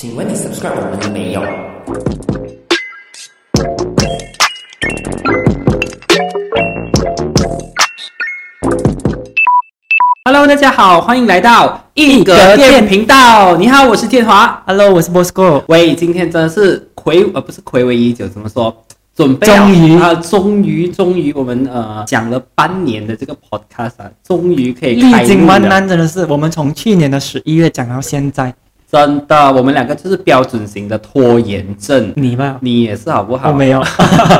请问你 subscribe 我们了没有？Hello，大家好，欢迎来到一格电频道。你好，我是建华。Hello，我是 Bosco。喂，今天真的是魁呃不是魁违已久，怎么说？准备终于啊、终于终于我们呃讲了半年的这个 podcast 啊，终于可以历。经万难，真的是我们从去年的十一月讲到现在，真的，我们两个就是标准型的拖延症。你吧？你也是好不好？我没有。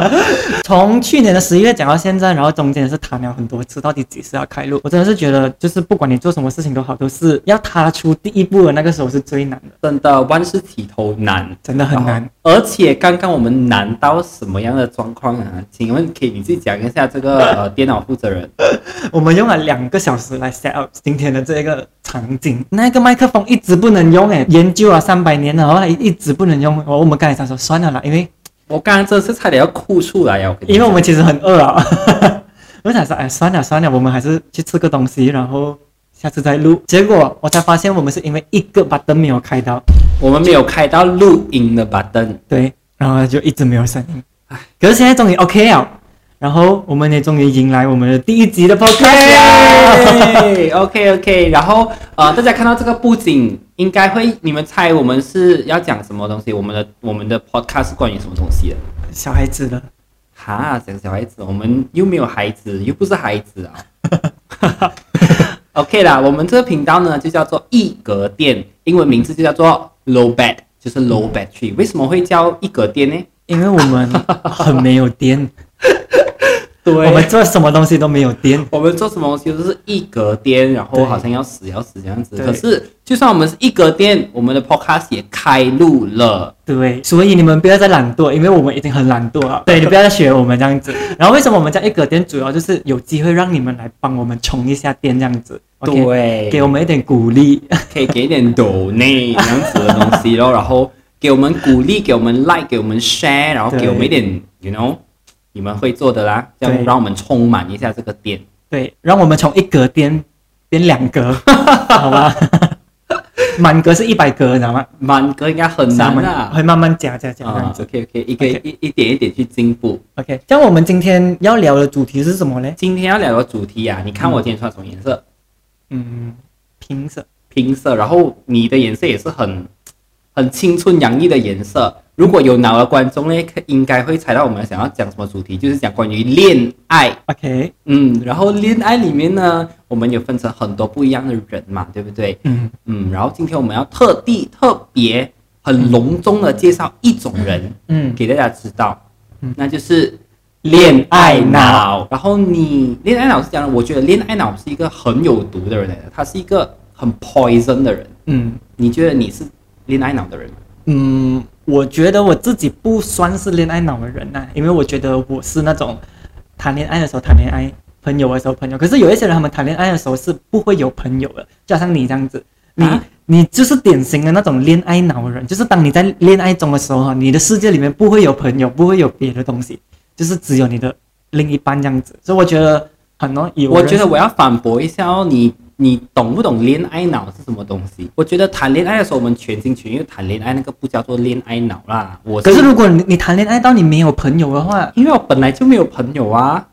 从去年的十一月讲到现在，然后中间是谈了很多次，到底几时要开录？我真的是觉得，就是不管你做什么事情都好，都是要踏出第一步的那个时候是最难的，真的万事起头难。真的很难。而且刚刚我们难到什么样的状况啊？请问可以你自己讲一下这个 呃电脑负责人。我们用了两个小时来 set up 今天的这个场景，那个麦克风一直不能用，哎，研究了三百年了，后来一直不能用。我我们刚才想说算了啦，因为我刚刚真的是差点要哭出来呀！因为我们其实很饿啊，我想说，哎，算了算了，我们还是去吃个东西，然后下次再录。结果我才发现，我们是因为一个 button 没有开到，我们没有开到录音的 button，对，然后就一直没有声音。可是现在终于 OK 了，然后我们也终于迎来我们的第一集的 podcast 了。OK OK，然后呃，大家看到这个布景，应该会你们猜我们是要讲什么东西？我们的我们的 podcast 是关于什么东西的？小孩子的，哈，讲小孩子，我们又没有孩子，又不是孩子啊。OK 啦，我们这个频道呢就叫做一格电，英文名字就叫做 low bad，就是 low battery。为什么会叫一格电呢？因为我们很没有电，对我们做什么东西都没有电。我们做什么东西都是一格电，然后好像要死要死这样子。可是就算我们是一格电，我们的 podcast 也开录了。对，所以你们不要再懒惰，因为我们已经很懒惰了。对你不要再学我们这样子。然后为什么我们叫一格电？主要就是有机会让你们来帮我们充一下电这样子。对，给我们一点鼓励。可以给一点 donate 这样子的东西咯，然后给我们鼓励，给我们 like，给我们 share，然后对给我们一点，you know，你们会做的啦，这样让我们充满一下这个点。对，让我们从一格变变两格，好吧？满格是一百格，你知道吗？满格应该很难啊。会慢慢加加加这样啊子。，OK OK，一个一一点一点去进步。OK，像我们今天要聊的主题是什么呢？今天要聊的主题啊，你看我今天穿什么颜色？嗯，拼色。拼色，然后你的颜色也是很很青春洋溢的颜色。如果有脑的观众呢，可应该会猜到我们想要讲什么主题，就是讲关于恋爱。OK，嗯，然后恋爱里面呢，我们有分成很多不一样的人嘛，对不对？嗯，嗯，然后今天我们要特地特别很隆重的介绍一种人嗯，给大家知道，嗯那就是恋爱脑。然后你恋爱脑是这样的，我觉得恋爱脑是一个很有毒的人来的，他是一个很 poison 的人。嗯你觉得你是恋爱脑的人吗？嗯，我觉得我自己不算是恋爱脑的人呐、因为我觉得我是那种谈恋爱的时候谈恋爱，朋友的时候朋友。可是有一些人他们谈恋爱的时候是不会有朋友的，就好像你这样子，你、啊你就是典型的那种恋爱脑的人，就是当你在恋爱中的时候哈，你的世界里面不会有朋友，不会有别的东西，就是只有你的另一半这样子。所以我觉得很多有我觉得我要反驳一下哦，你你懂不懂恋爱脑是什么东西？我觉得谈恋爱的时候，我们全心全意谈恋爱，那个不叫做恋爱脑啦。我可是如果你你谈恋爱到你没有朋友的话，因为我本来就没有朋友啊。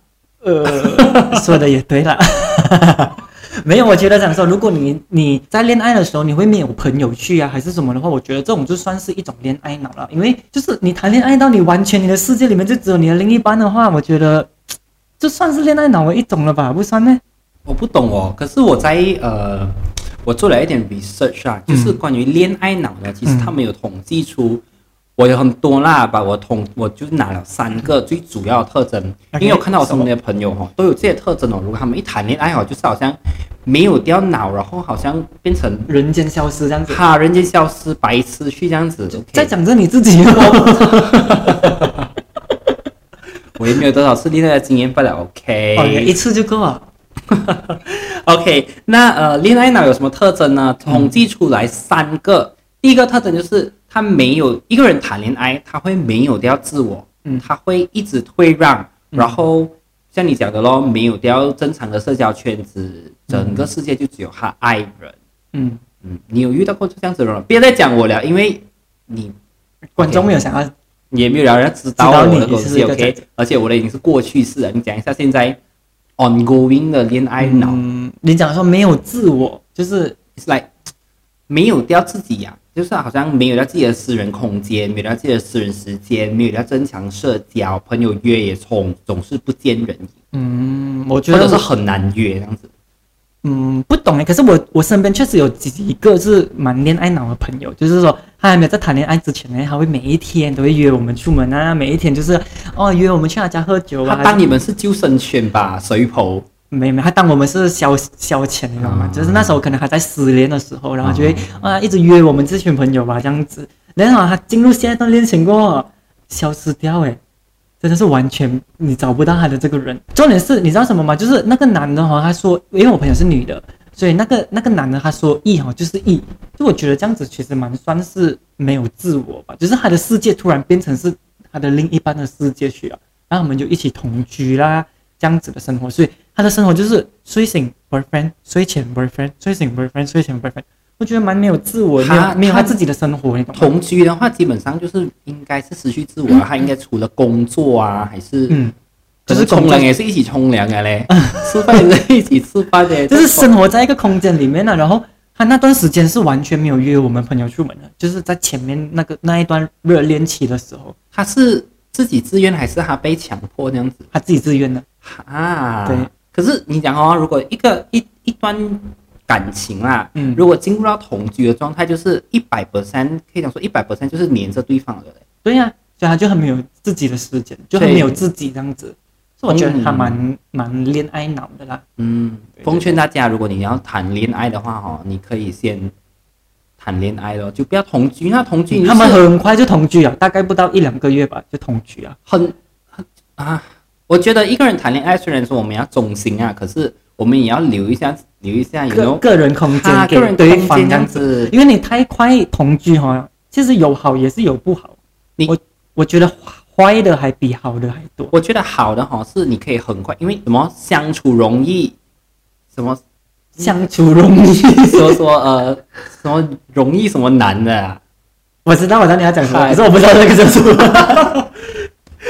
呃，说的也对啦。没有，我觉得想说，如果你你在恋爱的时候，你会没有朋友去啊，还是什么的话，我觉得这种就算是一种恋爱脑了。因为就是你谈恋爱到你完全你的世界里面就只有你的另一半的话，我觉得 这算是恋爱脑的一种了吧，不算呢？我不懂哦，可是我在呃，我做了一点 research 啊，就是关于恋爱脑的，其实他们有统计出，我有很多啦，把我统我就拿了三个最主要的特征，因为我看到我身边的朋友哦，都有这些特征哦。如果他们一谈恋爱哦，就是好像没有掉脑，然后好像变成人间消失这样子。哈人间消失、白痴去这样子。在讲着你自己哦。我也没有多少次恋爱的经验不了。OK，一、次就够了。OK，那呃，恋爱脑有什么特征呢？统计出来三个。第一个特征就是他没有一个人谈恋爱，他会没有掉自我，嗯他会一直退让，然后像你讲的咯，没有掉正常的社交圈子，整个世界就只有他爱人。嗯，嗯，你有遇到过这样子的人？别再讲我了，因为你观众没有想要也没有人要知道你我的东西是一个这样，OK？而且我的已经是过去式了。你讲一下现在 ongoing 的恋爱脑、嗯，你讲说没有自我，就是，it's like 没有掉自己呀、就是好像没有掉自己的私人空间，没有掉自己的私人时间，没有掉增强社交，朋友约也从总是不见人影，嗯，我觉得是很难约这样子。嗯不懂哎，可是我我身边确实有几个是蛮恋爱脑的朋友，就是说他还没有在谈恋爱之前呢，他会每一天都会约我们出门啊，每一天就是哦约我们去他家喝酒啊，他当你们是救生圈吧，水泡。没没，他当我们是消消遣，你知道吗？啊就是那时候可能还在失恋的时候，然后就会啊一直约我们这群朋友吧，这样子。然后他进入下一段恋情过后，消失掉，诶，真的是完全你找不到他的这个人。重点是，你知道什么吗？就是那个男的哈，他说，因为我朋友是女的，所以那个那个男的他说 E 哈就是 E，就我觉得这样子其实蛮算是没有自我吧，就是他的世界突然变成是他的另一半的世界去了，然后我们就一起同居啦，这样子的生活，所以他的生活就是睡醒 boyfriend，睡前 boyfriend，睡醒 boyfriend，睡前 boyfriend，我觉得蛮没有自我，没他有没有他他自己的生活？同居的话，基本上就是应该是失去自我了。他应该除了工作啊，还是嗯，就是冲凉也是一起冲凉的嘞，吃饭也是一起吃饭的，就是生活在一个空间里面呢、然后他那段时间是完全没有约我们朋友出门的，就是在前面那个那一段热恋期的时候，他是自己自愿还是他被强迫这样子他自己自愿的。啊？对。可是你讲哦，如果一个一一段感情啦，嗯如果进入到同居的状态，就是一百 percent 可以讲说一百 percent 就是黏着对方的。对呀、所以他就很没有自己的时间，就很没有自己这样子。所以我觉得他嗯蛮蛮恋爱脑的啦。嗯，奉劝大家，如果你要谈恋爱的话，哈，你可以先谈恋爱咯，就不要同居。那同居就是他们很快就同居了，大概不到一两个月吧就同居啊。很很啊，我觉得一个人谈恋爱，虽然说我们要忠心啊，可是我们也要留一下留一下，有个人空间给对方这样子，因为你太快同居哈，其实有好也是有不好。你我我觉得坏的还比好的还多。我觉得好的哈是你可以很快，因为什么相处容易，什么相处容易，说说呃什么容易什么难的、啊，我知道我知道你要讲什么，可是我不知道那个是什么。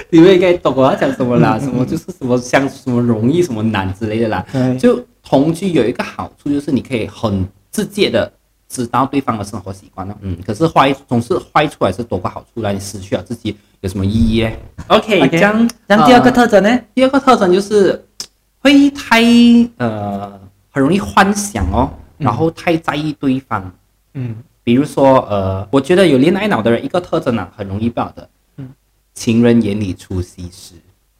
你们应该懂我要讲什么啦？什么就是什么相什么容易什么难之类的啦。就同居有一个好处就是你可以很直接的知道对方的生活习惯了，嗯，可是坏总是坏处还是多过好处啦，你失去了自己有什么意义呢？OK，, 这样然后第二个呃特征呢？第二个特征就是会太呃很容易幻想哦，然后太在意对方。嗯，比如说呃，我觉得有恋爱脑的人一个特征啊，很容易不好的，嗯情人眼里出西施。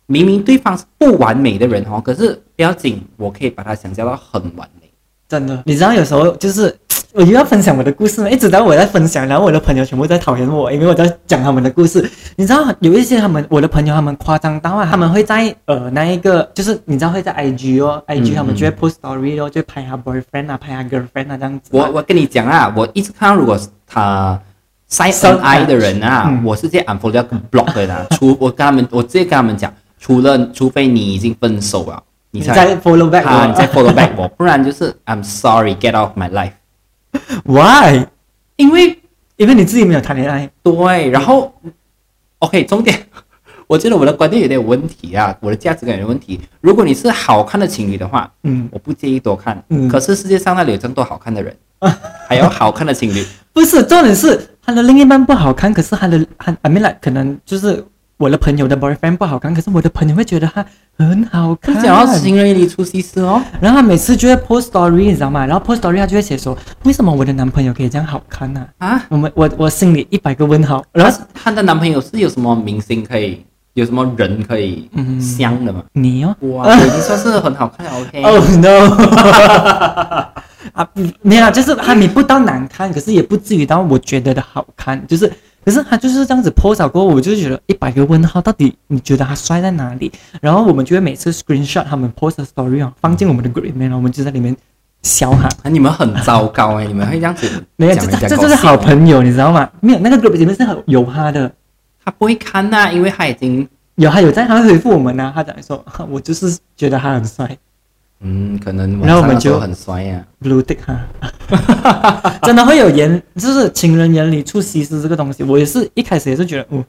明明对方是不完美的人哦，可是不要紧，我可以把他想象到很完美。真的，你知道有时候就是我又要分享我的故事嘛，一直到我在分享，然后我的朋友全部在讨厌我，因为我在讲他们的故事。你知道有一些他们我的朋友他们夸张到啊，他们会在呃那一个就是你知道会在 IG 哦，IG 嗯他们就会 post story 哦，就拍他 boyfriend 啊，拍他 girlfriend 啊这样子。我我跟你讲啊，我一直看到如果是他晒晒恩爱的人啊，嗯我是直接 unfollow 掉跟 block 的啦。除我跟他们，我直接跟他们讲，除了除非你已经分手了，你才 follow back 啊，你再 follow back 我，不然就是 I'm sorry get out of my life。Why？因为因为你自己没有谈恋爱。对，然后 OK 重点，我觉得我的观点有点问题啊，我的价值感有点问题。如果你是好看的情侣的话，嗯，我不介意多看。嗯可是世界上那里有这么多好看的人，还有好看的情侣，不是，重点是他的另一半不好看，可是他的他 I mean like 可能就是我的朋友的 boyfriend 不好看，可是我的朋友会觉得他很好看。讲到情人眼里出西施哦。然后他每次就会 post story，你知道吗？然后 post story 他就会写说，为什么我的男朋友可以这样好看呢、啊，我们我我心里一百个问号。然后然后她的男朋友是有什么明星可以，有什么人可以嗯相的吗？你哦哇，我已经算是很好看了，OK。Oh no，啊，没有啦，就是他你不到难看，可是也不至于到我觉得的好看，就是。可是他就是这样子 post 好过后，我就觉得一百个问号，到底你觉得他帅在哪里？然后我们就会每次 screenshot 他们 post 的 story 啊，放进我们的 group 里面，然后我们就在里面笑哈。啊，你们很糟糕哎、你们会这样子没有，这这就是好朋友，你知道吗？没有那个 group 里面是很有他的，他不会看呐、因为他已经有他有在，他会回复我们呢、他讲说，我就是觉得他很帅。嗯，可能然后我们就很衰呀、blue tick 哈，真的会有眼，就是情人眼里出西施这个东西。我也是一开始也是觉得，哦，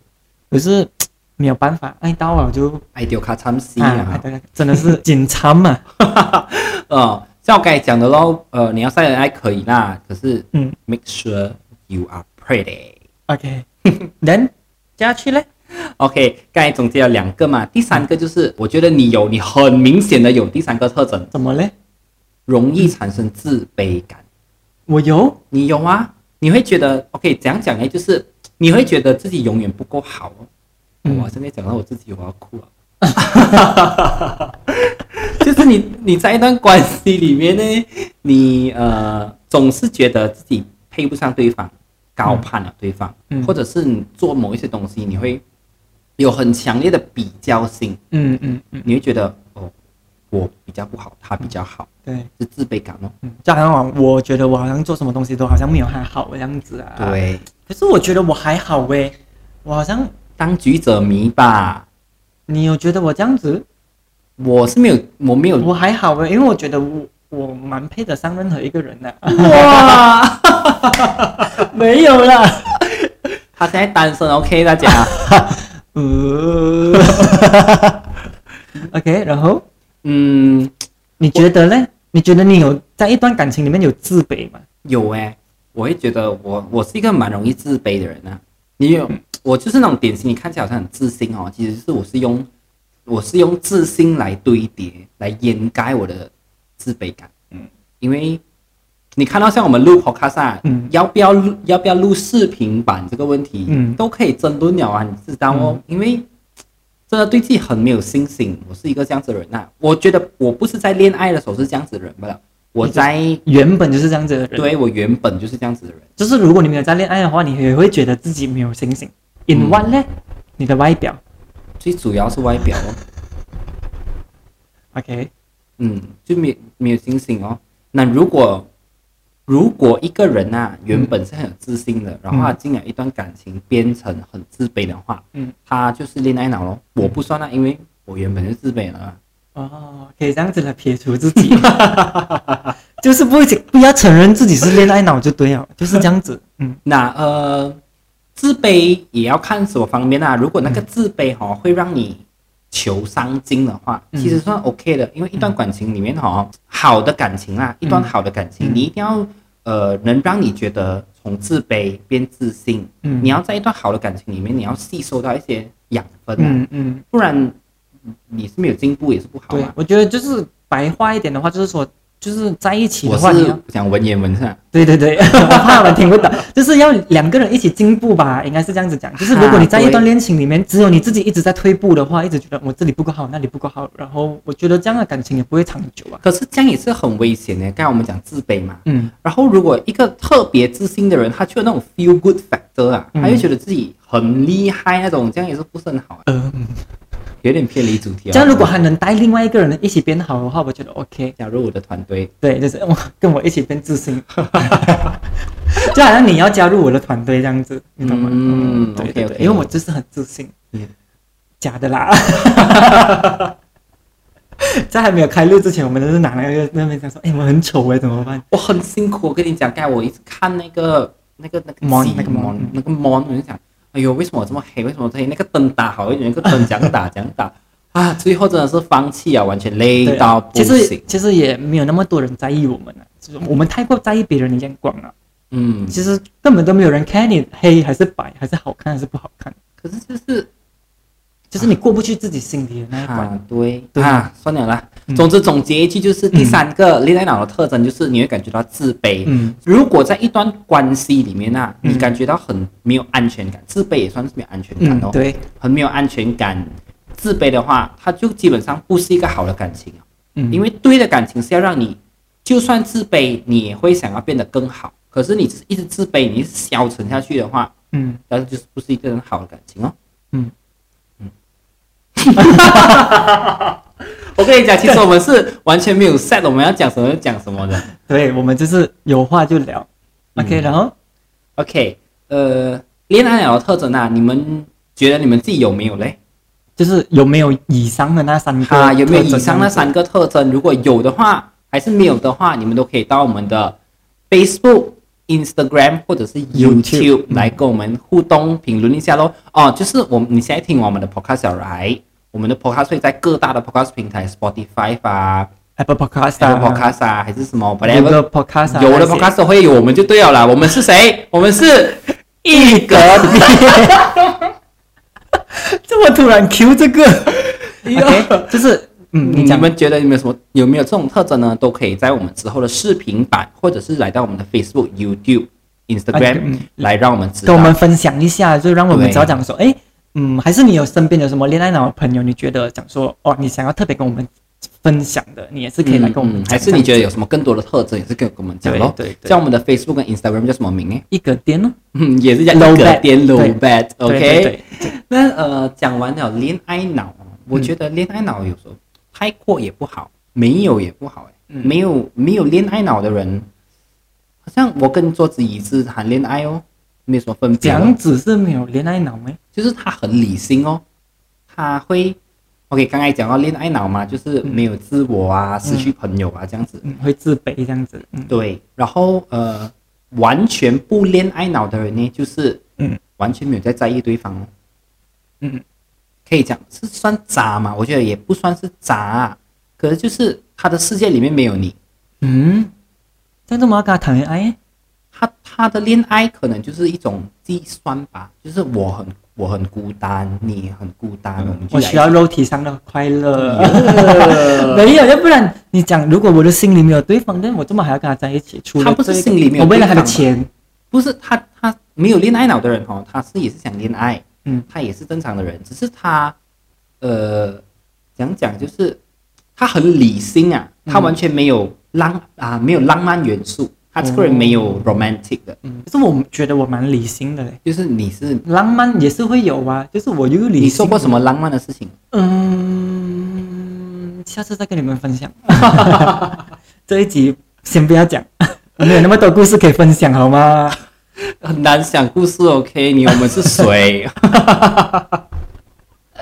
可是没有办法，爱到了就爱丢卡参戏啊真的是紧张嘛。哦，像我刚才讲的咯，呃，你要晒恩爱可以啦，可是嗯，make sure you are pretty。OK，then 接下去嘞，OK，刚才总结了两个嘛，第三个就是我觉得你有，你很明显的有第三个特征，怎么嘞？容易产生自卑感。我有，你有啊？你会觉得 OK，怎样讲呢？就是你会觉得自己永远不够好哦。嗯哇，现在讲到我自己，我要哭了。就是你你在一段关系里面呢，你呃总是觉得自己配不上对方，高攀了对方，嗯或者是你做某一些东西，你会有很强烈的比较性，嗯嗯嗯，你会觉得哦，我比较不好，他比较好，对，是自卑感哦。嗯，就好像我觉得我好像做什么东西都好像没有还好这样子啊。，对，可是我觉得我还好喂，我好像当局者迷吧。你有觉得我这样子？我是没有，我没有我还好诶，因为我觉得我我蛮配得上任何一个人的。哇，没有啦，他现在单身，OK，大家，呃 OK，然后嗯，你觉得呢？你觉得你有在一段感情里面有自卑吗？有诶，我会觉得我我是一个蛮容易自卑的人啊。你有，我就是那种典型，你看起来好像很自信哦，其实是我是用我是用自信来堆叠，来掩盖我的自卑感。嗯，因为你看到像我们录 podcast 啊，嗯要不要录要不要录视频版这个问题，嗯都可以争论了啊，你知道哦，因为。真的对自己很没有信心，我是一个这样子的人呐、我觉得我不是在恋爱的时候是这样子的人不了，我在原本就是这样子的人。，对我原本就是这样子的人。就是如果你没有在恋爱的话，你也会觉得自己没有信心。In 嗯 what 呢？你的外表最主要是外表哦，，OK，嗯，就没有没有信心哦。那如果如果一个人啊原本是很有自信的，然后他进了一段感情变成很自卑的话，嗯，他就是恋爱脑咯。我不算啊，因为我原本就自卑了啊。哦，可以这样子来撇除自己，就是不不要承认自己是恋爱脑就对了，就是这样子。嗯。那呃，自卑也要看什么方面啊。如果那个自卑哈、会让你求上进的话，嗯。其实算 OK 的，因为一段感情里面哈、好的感情啊，一段好的感情，嗯。你一定要呃能让你觉得从自卑变自信。嗯你要在一段好的感情里面，你要吸收到一些养分啊，嗯嗯，不然你是没有进步也是不好啊。，对我觉得就是白话一点的话，就是说就是在一起我的话，你讲文言文是吧？对对对，我怕他们听不懂，就是要两个人一起进步吧，应该是这样子讲。就是如果你在一段恋情里面，只有你自己一直在退步的话，一直觉得我这里不够好，那里不够好，然后我觉得这样的感情也不会长久啊。可是这样也是很危险的。刚才我们讲自卑嘛，嗯然后如果一个特别自信的人，他就有那种 feel good factor 啊，嗯他就觉得自己很厉害那种，这样也是不是很好啊，嗯，有点偏离主题啊。这样如果还能带另外一个人一起变好的话，我觉得 OK。加入我的团队，对，就是我跟我一起变自信，就好像你要加入我的团队这样子，你懂吗？嗯对对对，因为我就是很自信嗯，假的啦。在还没有开录之前，我们都是拿那个那边讲说，哎、我很丑哎，怎么办？我很辛苦。我跟你讲，刚才我一直看那个那个那个 Mon，那个嗯那个 mon，我就想，哎呦，为什么我这么黑？为什么我这黑？那个灯打好一点，那个灯讲打讲打啊，最后真的是放弃啊，完全累到不其实行。其实也没有那么多人在意我们啊，就是我们太过在意别人的眼光了。嗯，其实根本都没有人看你黑还是白，还是好看还是不好看，可是就是就是你过不去自己心里的那一关。啊，对对啊，算了啦。嗯总之总结一句，就是第三个恋爱脑的特征就是你会感觉到自卑。嗯如果在一段关系里面啊，嗯你感觉到很没有安全感，自卑也算是没有安全感哦，，嗯对，很没有安全感。自卑的话，它就基本上不是一个好的感情啊，嗯，因为对的感情是要让你，就算自卑，你也会想要变得更好。可是你一直自卑，你一直消沉下去的话，嗯但是就是不是一个很好的感情哦。嗯嗯。我跟你讲，其实我们是完全没有 set 我们要讲什么就讲什么的。对，我们就是有话就聊。OK，嗯然后 OK，呃，恋爱脑的特征啊，你们觉得你们自己有没有嘞？就是有没有以上的那三个啊有没有以上那三个特征？如果有的话，还是没有的话，你们都可以到我们的 Facebook、Instagram 或者是 YouTube，YouTube 来跟我们互动评论一下喽。哦，就是我们你现在听我们的 Podcast 来，我们的 Podcast 会在各大的 Podcast 平台，Spotify 啊、Apple Podcast 啊 Apple Podcast 啊，还是什么有个 whatever，Podcast 啊有的 Podcast 都会有我们就对了啦。我们是谁？我们是一格 这么突然 Q 这个，OK，就是嗯，你们觉得有没有什么有没有这种特征呢？都可以在我们之后的视频版，或者是来到我们的 Facebook、YouTube、Instagram、嗯来让我们知道。跟我们分享一下，就让我们对知道讲说，哎，嗯，还是你有身边有什么恋爱脑的朋友，你觉得讲说，哦，你想要特别跟我们分享的，你也是可以来跟我们。还是你觉得有什么更多的特征，也是可以跟我们讲咯。对对对像我们的 Facebook 跟 Instagram 叫什么名呢？一个点哦嗯，也是叫 Low 一个点 low 对 bat。对 OK，对对那呃，讲完了恋爱脑，我觉得恋爱脑有时候太过也不好，没有也不好哎、嗯没有没有恋爱脑的人，好像我跟桌子椅子谈恋爱哦，没有什么分别哦。这样子是没有恋爱脑没？就是他很理性哦，他会，OK，刚才讲到恋爱脑嘛，就是没有自我啊，失去朋友啊这样子。嗯，会自卑这样子，嗯，对，然后呃，完全不恋爱脑的人呢，就是嗯，完全没有在在意对方哦。嗯，可以讲是算渣嘛？我觉得也不算是渣、啊，可是就是他的世界里面没有你，嗯，这样子我们要跟他谈恋爱，他他的恋爱可能就是一种计算吧，就是我很我很孤单，你很孤单，我们我需要肉体上的快乐。呃 没有，要不然你讲，如果我的心里没有对方，那我怎么还要跟他在一起？除了他不是心里没有我为了他的钱，不是他，他没有恋爱脑的人哦，他是也是想恋爱，嗯，他也是正常的人，只是他，呃，讲讲就是他很理性啊，他嗯。完全没有浪啊，没有浪漫元素，他这个人没有 romantic 的，嗯，可是我觉得我蛮理性的嘞，就是你是浪漫也是会有啊，就是我又理性。你做过什么？浪漫的事情？嗯，下次再跟你们分享。这一集先不要讲，我们有那么多故事可以分享，好吗？很难想故事，OK？你我们是谁？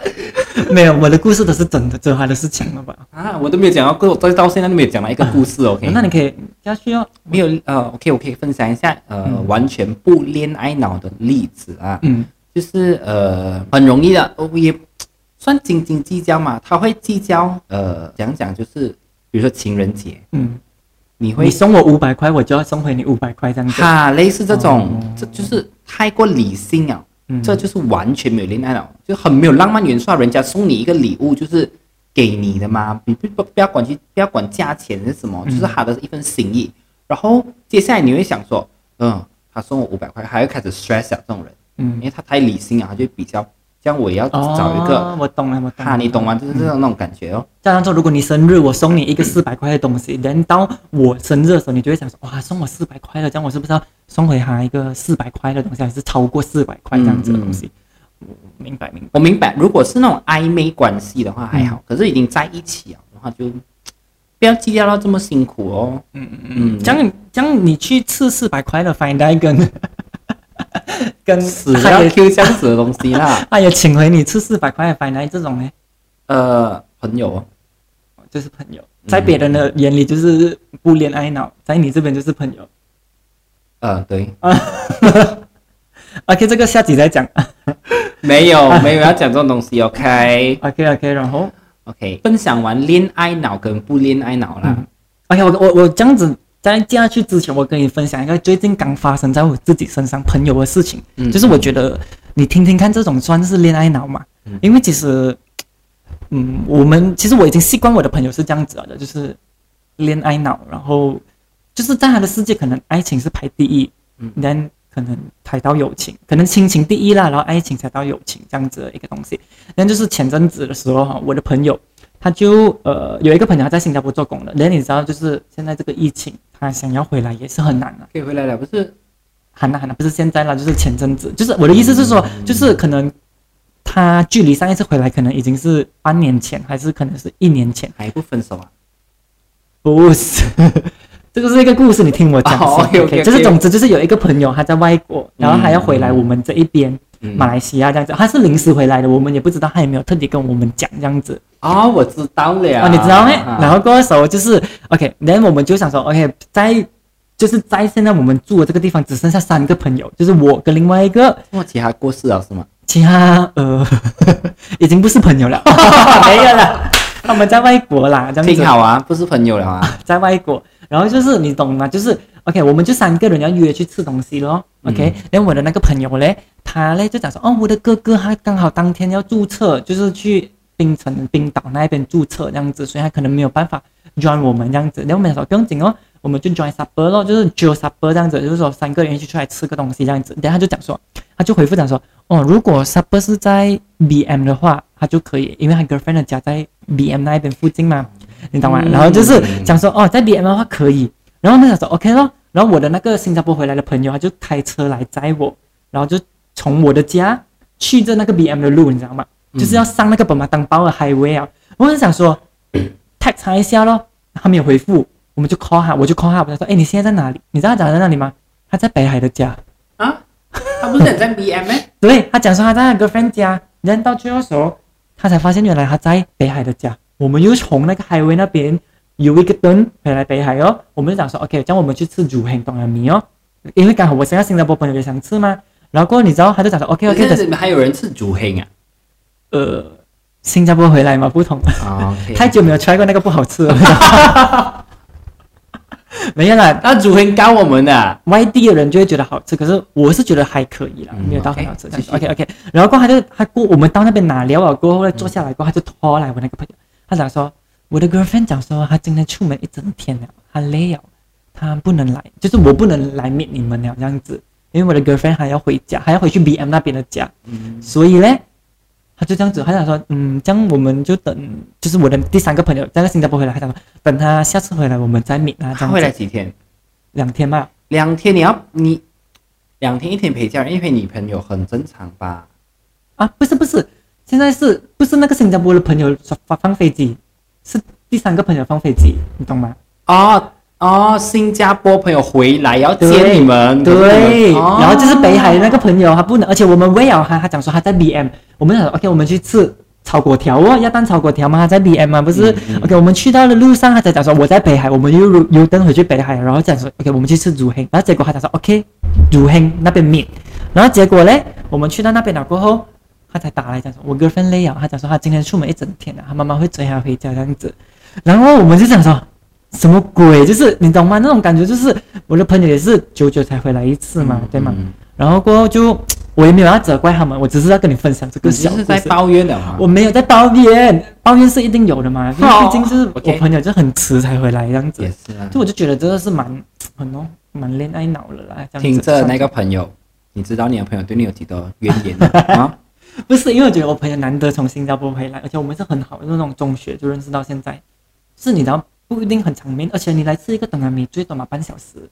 没有，我的故事都是真的，只有他的是假的吧？啊，我都没有讲到过，到到现在都没有讲到一个故事，OK？那你可以下去哦。没有呃，OK，我可以分享一下呃、嗯完全不恋爱脑的例子啊，嗯就是呃很容易的，我也算斤斤计较嘛，他会计较呃讲讲就是比如说情人节，嗯，你会你送我五百块，我就要送回你五百块，这样子。哈类似这种，哦这就是太过理性啊，嗯这就是完全没有恋爱脑，就很没有浪漫元素啊。人家送你一个礼物就是给你的嘛，你不不不要管去不要管价钱是什么，嗯就是他的一份心意。然后接下来你会想说，嗯，他送我五百块，还会开始 stress 啊这种人，因嗯，为他太理性啊，他就比较这样我也要找一个，哦，我懂了，我懂了。哈，你懂吗？就是这种那种感觉哦。加上说，如果你生日，我送你一个四百块的东西，等到我生日的时候，你就会想说，哇，送我四百块了，这样我是不是要送回他一个四百块的东西，还是超过四百块这样子的东西？嗯明白明白。我明白，如果是那种暧昧关系的话还嗯好，可是已经在一起了的话就不要计较到这么辛苦哦。嗯嗯嗯嗯，这样这样你去吃四百块的 fine dine 跟跟死了 Q 这样子的东西啦。他也请回你吃四百块的 fine dine 这种呢，呃，朋友哦，就是朋友，在别人的眼里就是不恋爱脑，在你这边就是朋友。呃，对，OK，这个下集再讲。没有没有要讲这种东西，OK OK OK，然后 OK。分享完恋爱脑跟不恋爱脑啦，OK，我我我这样子在接下去之前，我跟你分享一个最近刚发生在我自己身上朋友的事情，嗯就是我觉得你听听看，这种算是恋爱脑嘛？嗯因为其实，嗯，我们其实我已经习惯我的朋友是这样子了的，就是恋爱脑，然后就是在他的世界，可能爱情是排第一，嗯但可能排到友情，可能亲情第一啦，然后爱情才到友情这样子的一个东西。那就是前阵子的时候哈，我的朋友他就呃有一个朋友他在新加坡做工的，那你知道就是现在这个疫情，他想要回来也是很难啊，可以回来了，不是？很难很难，不是现在啦，就是前阵子，就是我的意思是说，就是可能他距离上一次回来可能已经是半年前，还是可能是一年前，还不分手啊？不是。这个是一个故事，你听我讲先。哦，OK，OK，OK 就是总之就是有一个朋友他在外国，然后还要回来嗯我们这一边，嗯马来西亚这样子，他是临时回来的，我们也不知道，他也没有特地跟我们讲这样子。哦，我知道了。哦，你知道没？啊然后过时候就是 OK，然后我们就想说 OK，在就是在现在我们住的这个地方只剩下三个朋友，就是我跟另外一个，哇，其他过世了是吗？其他呃 已经不是朋友了，没有了，他们在外国啦，这样子挺好啊，不是朋友了啊。在外国，然后就是你懂吗？就是 OK，我们就三个人要约去吃东西咯。OK，然后我的那个朋友嘞，他嘞就讲说，哦，我的哥哥他刚好当天要注册，就是去冰城、冰岛那边注册这样子，所以他可能没有办法 join 我们这样子。然后我们想说不用紧哦，我们就 join supper 咯，就是 join supper 这样子，就是说三个人一起出来吃个东西这样子。然后他就讲说，他就回复讲说，哦，如果 supper 是在 BM 的话，他就可以，因为他 girlfriend 的家在 BM 那边附近嘛，你懂吗？嗯然后就是讲说，哦，在 BM 的话可以，然后那个说 OK 咯，然后我的那个新加坡回来的朋友，他就开车来载我，然后就从我的家去着那个 BM 的路，你知道吗？就是要上那个本马当包的 highway 啊。我就想说 text 他一下咯，他没有回复，我们就 call 他，我就 call 他，我就说，哎，你现在在哪里？你知道他讲在哪里吗？他在北海的家。啊，他不是很在 BM 吗？对他讲说他在他 girlfriend 家，人到最后的时候，他才发现原来他在北海的家。我们又从那个 highway 那边有一个灯回来北海哦，我们就讲说 OK，这样我们去吃竹黑东南米哦，因为刚好我现在新加坡朋友也想吃嘛。然后过后你知道他就讲说 OK OK，但，是还有人吃竹黑啊？呃，新加坡回来嘛不同，太久没有 try 过那个不好吃了。没有啦，那竹黑告我们的啊。外地的人就会觉得好吃，可是我是觉得还可以啦，嗯没有到很好吃。OK，OK OK，然后过后他就他过我们到那边拿料了过后呢，坐下来过后他就拖来我那个朋友，他讲说我的 girlfriend 讲说他今天出门一整天了，他累了，他不能来，就是我不能来 meet 你们了这样子，因为我的 girlfriend 还要回家，还要回去 BM 那边的家，嗯所以呢。他就这样子，他想说，嗯，这样我们就等，就是我的第三个朋友在新加坡回来，他讲说等他下次回来我们再 meet 啊，这他会来几天？两天吧。两天，你要你两天一天陪家人，一陪女朋友很正常吧？啊，不是不是，现在是不是那个新加坡的朋友发放飞机，是第三个朋友放飞机，你懂吗？哦哦，新加坡朋友回来要接你们，对，哦然后就是北海的那个朋友，他不能，而且我们喂了他，他讲说他在 BM，我们想说 OK，我们去吃炒粿条哦，要当炒粿条吗？他在 BM 嘛，不是、嗯嗯 OK，我们去到的路上，他才讲说我在北海，我们又又登回去北海，然后讲说 OK，我们去吃乳黑，然后结果他讲说 OK，乳黑那边面，然后结果嘞，我们去到那边了过后。他才打来讲说，我 girlfriend 累了，他讲说他今天出门一整天了，他妈妈会追他回家这样子，然后我们就想说，什么鬼？就是你懂吗？那种感觉就是我的朋友也是久久才回来一次嘛，对吗？嗯然后过后就我也没有要责怪他们，我只是要跟你分享这个小故事。是在抱怨的吗？我没有在抱怨，抱怨是一定有的嘛，因毕竟就是我朋友就很迟才回来这样子也，是啊就。我就觉得真的是蛮很哦蛮恋爱脑了啦。这样子听着那个朋友，你知道你的朋友对你有几多怨言吗 啊？不是因为我觉得我朋友难得从新加坡回来，而且我们是很好的那种中学就认识到现在，是你知道不一定很长面，而且你来吃一个东南米最多嘛半小时，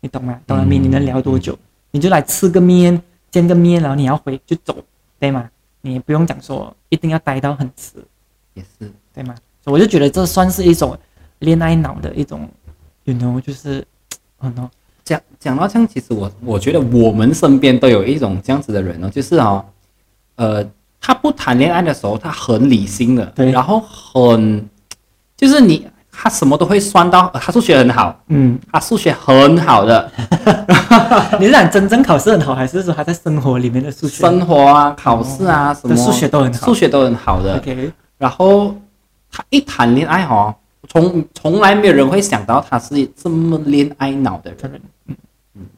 你懂吗？东南米你能聊多久？你就来吃个面，见个面，然后你要回就走，对吗？你也不用讲说一定要待到很迟，也是，对吗？所以我就觉得这算是一种恋爱脑的一种，you know，就是，哦 no，讲讲到这样，其实我我觉得我们身边都有一种这样子的人哦，就是哦，呃，他不谈恋爱的时候，他很理性的，对然后很，就是你他什么都会算到，呃他数学很好，嗯，他数学很好的，你是讲真正考试很好，还是说他在生活里面的数学生活啊、考试啊什么的数学都很好数学都很好的。？OK，然后他一谈恋爱哦，从从来没有人会想到他是这么恋爱脑的人。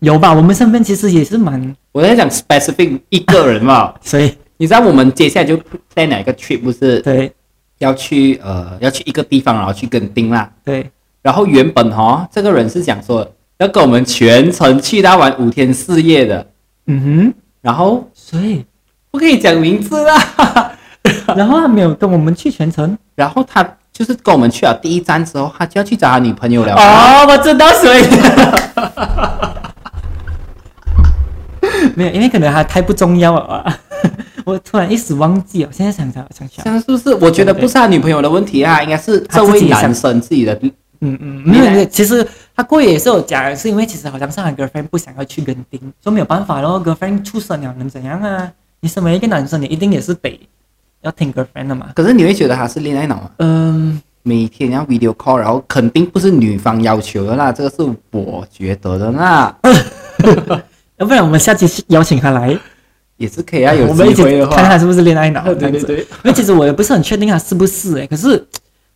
有吧？我们身边其实也是蛮，我在讲 specific 一个人嘛，所以你知道我们接下来就 plan 哪一个 trip 不是对要去呃要去一个地方，然后去跟丁啦。对，然后原本哈，这个人是想说要跟我们全程去他玩五天四夜的，嗯哼然后，所以不可以讲名字啦。然后他没有跟我们去全程然后他就是跟我们去了第一站之后，他就要去找他女朋友了。哦，我知道，所以 没有，因为可能他太不重要了啊。我突然一时忘记了，现在想想想起来，这样是不是？我觉得不是他女朋友的问题啊，应该是这位男生自己的。嗯嗯，没有没有，其实他过也是有讲，是因为其实好像是他 girlfriend 不想要去跟丁，说没有办法咯，girlfriend 出生了能怎样啊？你身为一个男生，你一定也是得要听 girlfriend 的嘛。可是你会觉得他是恋爱脑吗？嗯，每天要 video call，然后肯定不是女方要求的啦，这个是我觉得的啦，要不然我们下期邀请他来，也是可以啊，有机会的话，看他是不是恋爱脑。对对这样子对，因为 其实我也不是很确定他是不是诶、可是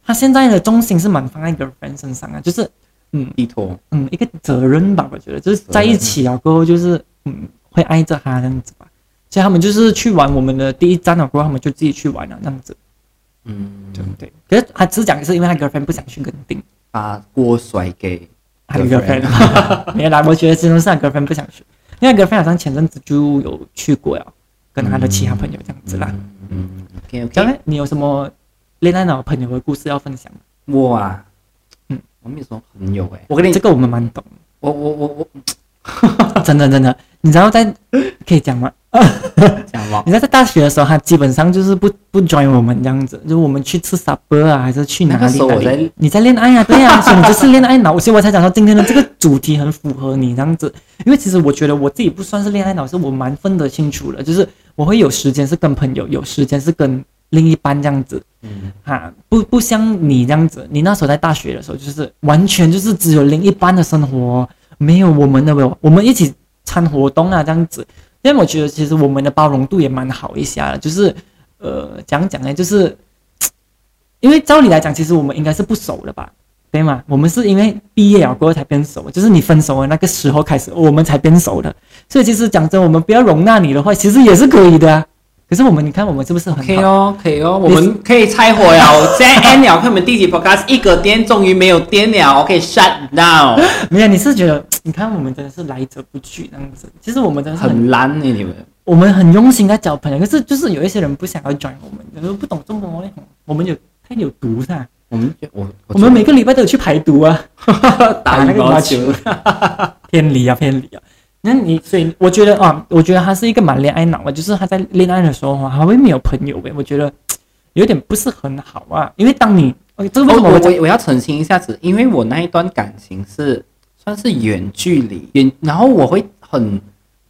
他现在的重心是蛮放在 girlfriend 身上啊，就是嗯依托，嗯一个责任吧，我觉得就是在一起啊过后就是嗯会爱着他这样子吧。所以他们就是去玩我们的第一站了过后，他们就自己去玩了这样子，嗯，对不对？可是他只讲是因为他 girlfriend 不想去跟定，把锅甩给他 girlfriend 没有啦，我觉得真的是他 girlfriend 不想去，因为他 girlfriend 好像前阵子就有去过呀，跟他的其他朋友这样子啦。嗯，OK OK，来你有什么恋爱脑朋友的故事要分享？我啊，嗯，我没有什么朋友哎，我跟你这，个我们蛮懂，我我我我 真的真的。你知道在可以讲吗？讲吗，你知道在大学的时候，他基本上就是不不 join 我们这样子，就是我们去吃 supper 啊，还是去哪那个里哪时候我在？你在恋爱啊，对啊，所以你就是恋爱脑，所以我才讲说今天的这个主题很符合你这样子。因为其实我觉得我自己不算是恋爱脑，是我蛮分得清楚的，就是我会有时间是跟朋友，有时间是跟另一半这样子。嗯，啊，不不像你这样子，你那时候在大学的时候，就是完全就是只有另一半的生活，没有我们的我们一起参活动啊这样子。因为我觉得其实我们的包容度也蛮好一下的，就是呃讲讲呢，就是 因为照理来讲，其实我们应该是不熟的吧，对吗？我们是因为毕业了过后才变熟，就是你分手的那个时候开始，我们才变熟的。所以其实讲真，我们不要容纳你的话，其实也是可以的啊。可是我们，你看我们是不是很？可以哦，可以哦，我们可以拆火了。现 在 end 了，看我们第几 podcast 一个电终于没有电了我可以 shut down，没有，你是觉得，你看我们真的是来者不拒那样子。其实我们真的是很，很烂呢你们。我们很用心在交朋友，可是就是有一些人不想要 join 我们，就是不懂中国嘞，我们有太有毒噻。我们觉我我们每个礼拜都有去排毒啊，打羽毛球，偏离啊偏离啊。那你所以我觉得啊，我觉得他是一个蛮恋爱脑的，就是他在恋爱的时候啊，他会没有朋友呗，我觉得有点不是很好啊。因为当你，呃这我我我讲我我要澄清一下子，因为我那一段感情是算是远距离，远，然后我会很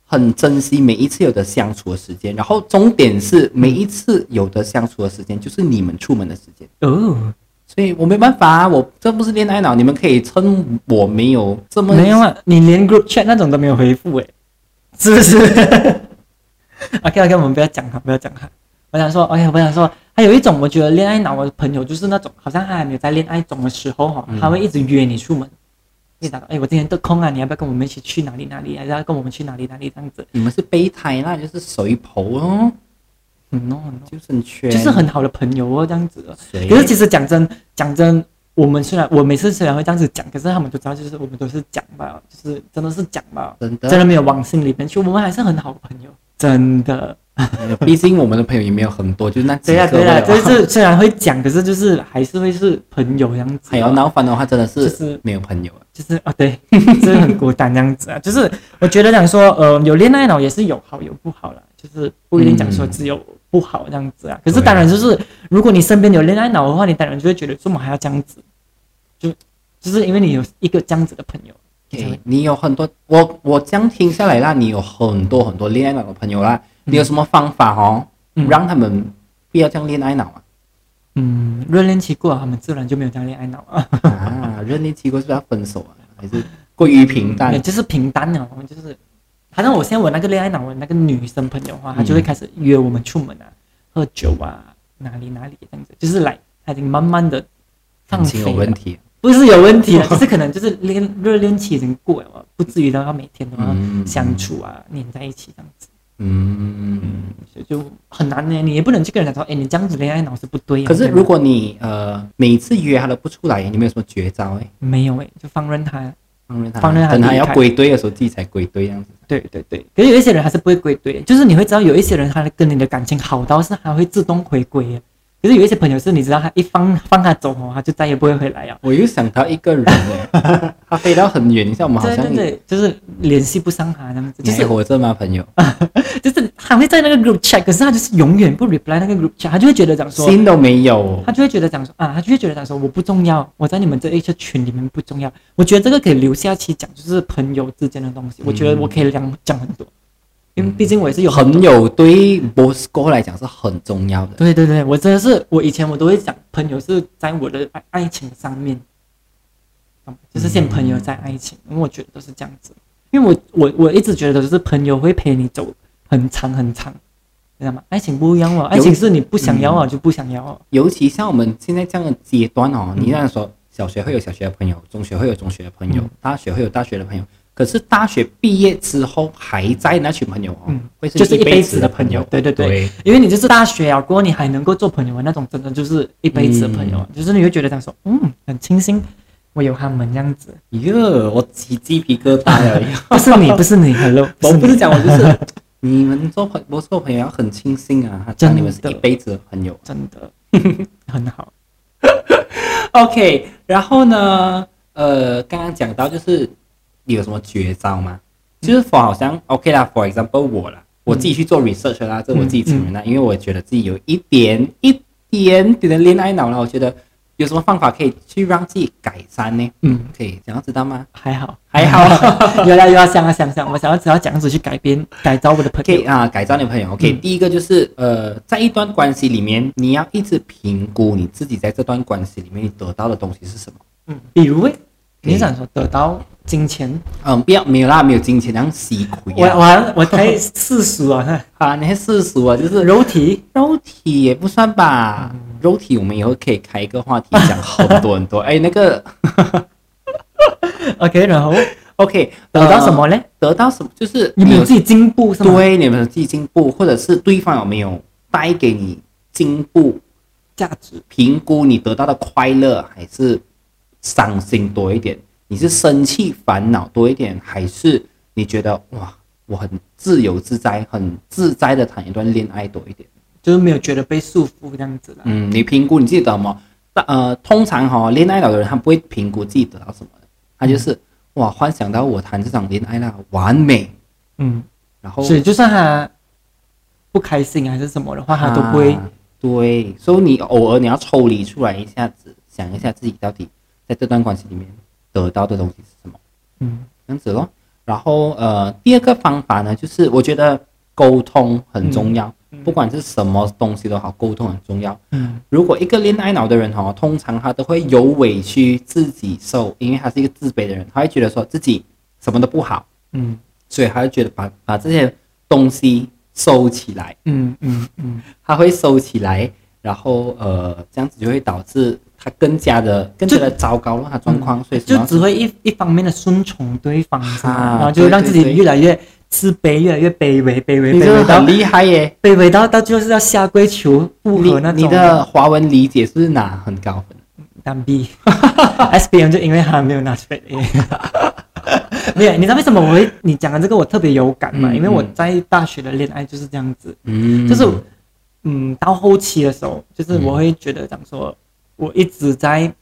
很珍惜每一次有的相处的时间，然后重点是每一次有的相处的时间就是你们出门的时间，哦，所以我没办法啊，我这不是恋爱脑，你们可以称我没有这么没有啊，你连 group chat 那种都没有回复诶，是不是？OK OK，我们不要讲他，不要讲他。我想说，OK，我想说，还有一种我觉得恋爱脑的朋友，就是那种好像他还没有在恋爱中的时候哈，嗯他会一直约你出门，一直打，哎，我今天得空啊，你要不要跟我们一起去哪里哪里？还是要跟我们去哪里哪里这样子？你们是备胎那，就是水泡哦，很 no 很 no，就是很缺，就是很好的朋友哦，这样子的。可是其实讲真讲真，我们虽然我每次虽然会这样子讲，可是他们都知道，就是我们都是讲吧，就是真的是讲吧，真的真的没有往心里面去，我们还是很好的朋友，真的。毕竟我们的朋友也没有很多，就是那几对呀、个对呀、罢了就是虽然会讲，可是就是还是会是朋友这样子。还有闹翻的话，真的就是是没有朋友了。就是啊，对，就是很孤单这样子啊。就是我觉得讲说，呃，有恋爱脑也是有好有不好啦，就是不一定讲说只有不好这样子啊。可是当然就是，如果你身边有恋爱脑的话，你当然就会觉得，怎么还要这样子？就就是因为你有一个这样子的朋友，你有很多，我我这样听下来啦，你有很多很多恋爱脑的朋友啦，你有什么方法哦，嗯让他们不要这样恋爱脑啊？嗯，热恋期过了，他们自然就没有这样恋爱脑啊，啊，热恋期过是不是要分手啊？还是过于平淡 也？就是平淡了，就是。好像我现在我那个恋爱脑的那个女生朋友的话，她就会开始约我们出门啊，喝酒啊，哪里哪里这样子，就是来，她已经慢慢的放感情有问题，不是有问题了，就是可能就是恋热恋期已经过了，不至于到要每天都要嗯相处啊，黏在一起这样子，嗯。所以就很难呢。你也不能去跟人家说，哎，你这样子恋爱脑是不对啊。可是如果你呃每次约他都不出来，你有没有什么绝招哎？没有哎，就放任他。放任他，放任他等他要归队的时候自己才归队这样子。对对。对，可是有一些人还是不会归队，就是你会知道有一些人他跟你的感情好到是还会自动回归。的，可是有一些朋友是你知道他一放放他走哦，他就再也不会回来了。我又想到一个人哎，他飞到很远，你像我们好像对对对，就是联系不上他这样子，你还就是活着吗，朋友？就是他会在那个 group chat，可是他就是永远不 reply 那个 group chat，他就会觉得讲说，心都没有他。就会觉得讲说啊，他就会觉得讲说我不重要，我在你们这一个群里面不重要。我觉得这个可以留下期讲，就是朋友之间的东西，我觉得我可以讲讲很多。因为毕竟我也是有朋友对 Bosco 来讲是很重要的。对对对，我真的是，我以前我都会讲，朋友是在我的爱爱情上面，就是先朋友在爱情，因为我觉得都是这样子。因为我我我一直觉得就是朋友会陪你走很长很长，知道吗？爱情不一样哦，爱情是你不想要啊就不想要啊。尤其像我们现在这样的阶段哦，嗯你这样说，小学会有小学的朋友，中学会有中学的朋友嗯，大学会有大学的朋友。可是大学毕业之后还在那群朋友哦嗯，会是就是一辈子的的朋友。对对对因为你就是大学啊，如果你还能够做朋友啊，那种真的就是一辈子的朋友啊，就是你会觉得这样说，嗯，很清新我有他们这样子。哟，我起鸡皮疙瘩了。不是你，不是你 我不是讲，我就是你们做朋我做朋友要很清新啊，他当你们是一辈子的朋友。真的 很好。OK，然后呢，呃，刚刚讲到就是你有什么绝招吗？就是 for 好像 OK 啦，for example 我啦，我自己去做 research 啦，这我自己承认啦，因为我觉得自己有一点一点点的恋爱脑啦，我觉得有什么方法可以去让自己改善呢？嗯，可以想要知道吗？还好，还好有啦有啦，想啊想想，我想要只要这样子去改变改造我的朋友。可以啊，改造你的朋友。OK，、嗯第一个就是呃，在一段关系里面，你要一直评估你自己在这段关系里面你得到的东西是什么。嗯，比如诶，你想说得到金钱，嗯，不要没有啦，没有金钱，然后吸亏我啊。我还我太世俗啊，啊，那些世俗啊，就是肉体肉体也不算吧。嗯肉体我们以后可以开一个话题讲很多很多。哎，那个 OK，然后 OK，得到什呃么嘞？得到什么？就是你们有自己进步是吗？对你们有自己进步，或者是对方有没有带给你进步？价值，评估你得到的快乐还是伤心多一点？你是生气烦恼多一点，还是你觉得哇，我很自由自在、很自在的谈一段恋爱多一点？就是没有觉得被束缚这样子啦。嗯，你评估你自己得到什么？但呃，通常哈、恋爱脑的人他不会评估自己得到什么的，他就是、哇，幻想到我谈这场恋爱啦，完美，嗯，然后所以就算他不开心还是什么的话，他都不会啊对，所以你偶尔你要抽离出来一下子，想一下自己到底在这段关系里面得到的东西是什么，嗯。这样子咯。然后呃，第二个方法呢，就是我觉得沟通很重要，嗯不管是什么东西都好，沟通很重要。嗯。如果一个恋爱脑的人哦，通常他都会有委屈自己受，因为他是一个自卑的人，他会觉得说自己什么都不好，嗯。所以他会觉得把把这些东西收起来，嗯嗯嗯，他会收起来，然后呃，这样子就会导致他更加的更加的糟糕了，他状况，所以就只会一一方面的顺从对方？啊然后就让自己越来越自卑，越来越卑微，卑微，卑微到很厉害耶！卑微到到就是要下跪求复你合那种。你的华文理解是拿很高分？单 B，S B M 就因为他没有拿 straight A。没有，你知道为什么我会你讲的这个我特别有感吗？嗯因为我嗯在大学的恋爱就是这样子，嗯就是嗯，到后期的时候，就是我会觉得讲说，我一直在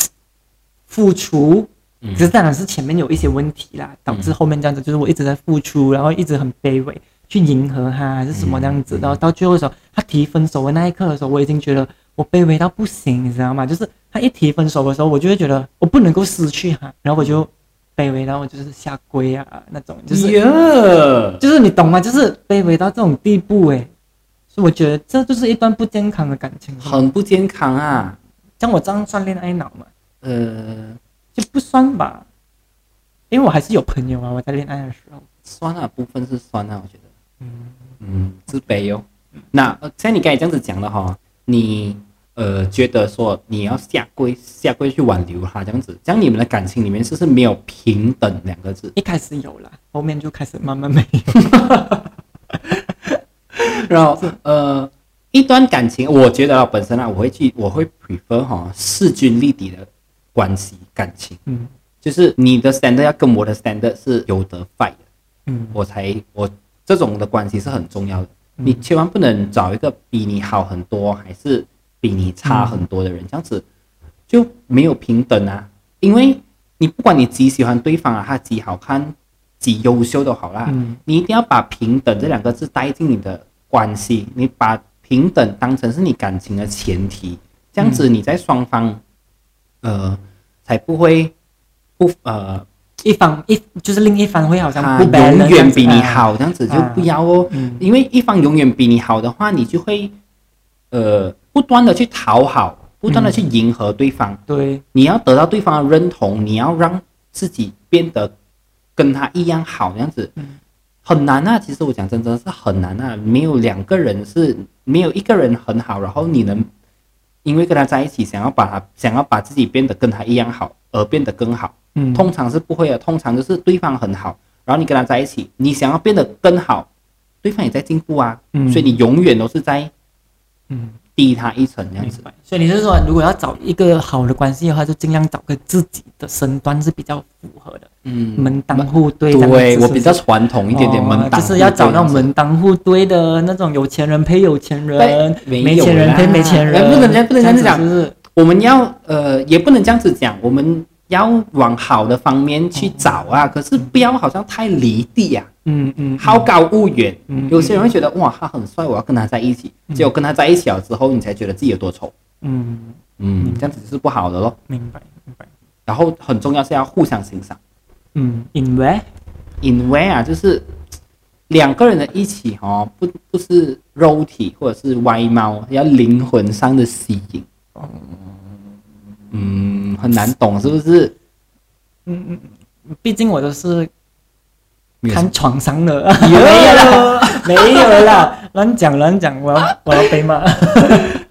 付出，嗯只是当然是前面有一些问题啦，导致后面这样子，就是我一直在付出，然后一直很卑微去迎合他，还是什么这样子，嗯然后到最后的时候，他提分手的那一刻的时候，我已经觉得我卑微到不行，你知道吗？就是他一提分手的时候，我就会觉得我不能够失去他，然后我就卑微，然后我就是下跪啊那种，就是耶就是你懂吗？就是卑微到这种地步诶，所以我觉得这就是一段不健康的感情。很不健康啊。像我这样算恋爱脑嘛，呃，就不算吧，因为我还是有朋友啊。我在恋爱的时候，酸啊，部分是酸啊，我觉得，嗯嗯，自卑哦。那呃像你刚才这样子讲的哈，你呃觉得说你要下跪下跪去挽留他这样子，这样你们的感情里面是不是没有平等两个字？一开始有了，后面就开始慢慢没有。然后呃，一段感情，我觉得啊本身啊，我会去我会 prefer 哈势均力敌的关系感情，嗯就是你的 standard 要跟我的 standard 是有得 fight 的。嗯我才我这种的关系是很重要的。嗯你千万不能找一个比你好很多，还是比你差很多的人，这样子就没有平等啊。因为你不管你几喜欢对方啊，他几好看、几优秀都好啦，嗯你一定要把平等这两个字带进你的关系，你把平等当成是你感情的前提，这样子你在双方，呃，才不会不呃一方一就是另一方会好像永远比你好，这样子就不要哦。嗯因为一方永远比你好的话，你就会呃不断的去讨好，不断的去迎合对方。对，你要得到对方的认同，你要让自己变得跟他一样好，这样子嗯很难啊。其实我讲真，真的是很难啊。没有两个人是没有一个人很好，然后你能因为跟他在一起，想要把他想要把自己变得跟他一样好，而变得更好。嗯，通常是不会的，通常就是对方很好，然后你跟他在一起，你想要变得更好，对方也在进步啊，嗯所以你永远都是在嗯。低他一层这样子。所以你是说，如果要找一个好的关系的话，就尽量找个自己的身段是比较符合的，嗯，门当户对。对我比较传统一点点，哦门当就是要找那种门当户对的那种有钱人配有钱人对，没钱人配没钱人，不能这样不能这样子讲就是？我们要呃，也不能这样子讲，我们要往好的方面去找啊，可是不要好像太离地啊，嗯嗯，好高骛远。嗯有些人会觉得哇，他很帅，我要跟他在一起，结果跟他在一起了之后，你才觉得自己有多丑。嗯，嗯，这样子是不好的咯。明白明白。然后很重要是要互相欣赏，嗯，in where？因为啊，就是两个人的一起哦，不不是肉体或者是外貌，要灵魂上的吸引。嗯，嗯很难懂是不是？嗯嗯毕竟我都是看床上的，没有啦，没有啦，乱讲乱讲，我要我要被骂。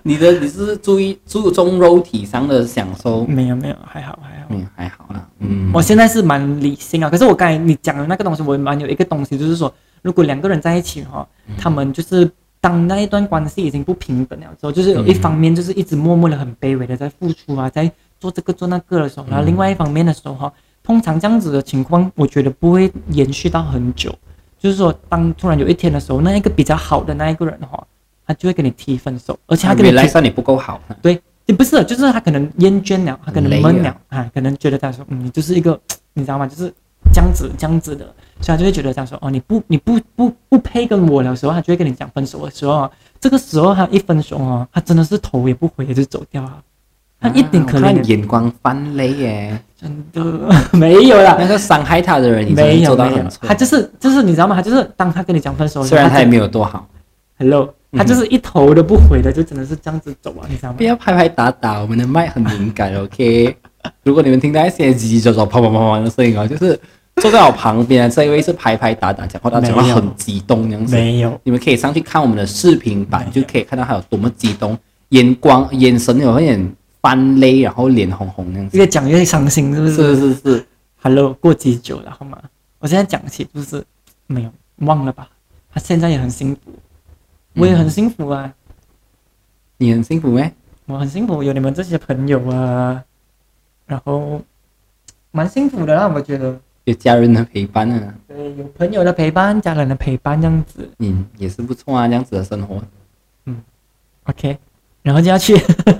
你的你是注意注重肉体上的享受，没有没有，还好还好。嗯，还好啦。嗯，我现在是蛮理性啊，可是我刚才你讲的那个东西，我蛮有一个东西，就是说，如果两个人在一起哈、他们就是当那一段关系已经不平等了之后，就是有一方面就是一直默默的很卑微的在付出啊，在做这个做那个的时候，然后另外一方面的时候哈、通常这样子的情况，我觉得不会延续到很久。就是说，当突然有一天的时候，那一个比较好的那一个人哈，他就会跟你提分手，而且他跟你提你不够好。对，也不是，就是他可能厌倦了，他可能闷了了啊，可能觉得他说，嗯，你就是一个，你知道吗？就是这样子这样子的，所以他就会觉得这样说，哦，你不你不不不配跟我的时候，他就会跟你讲分手的时候啊，这个时候他一分手哦，他真的是头也不回的就走掉啊，他一点可啊我怜也看眼光翻雷耶，真的。没有啦，那个伤害他的人没有没有做到很，错。他。就是就是你知道吗？他就是当他跟你讲分手虽然他也没有多好，hello，他就是一头都不回的，就真的是这样子走啊，你知道吗？不？要拍拍打打，我们的麦很敏感，OK？如果你们听到一些叽叽喳喳、啪啪啪啪的声音啊，就是坐在我旁边的这一位是拍拍打打讲话，他讲话很激动这样子。没有，你们可以上去看我们的视频版，就可以看到他有多么激动，眼光、眼神有一点翻泪，然后脸红红那样子。越讲越伤心，是不是是是是，Hello，过几久了好吗？我现在讲起就是没有忘了吧？他现在也很幸福，我也很幸福啊，你很幸福咩？我很幸福，有你们这些朋友啊，然后蛮幸福的啦，我觉得。有家人的陪伴啊，对，有朋友的陪伴，家人的陪伴，这样子嗯，也是不错啊，这样子的生活。嗯，OK。然后就要去，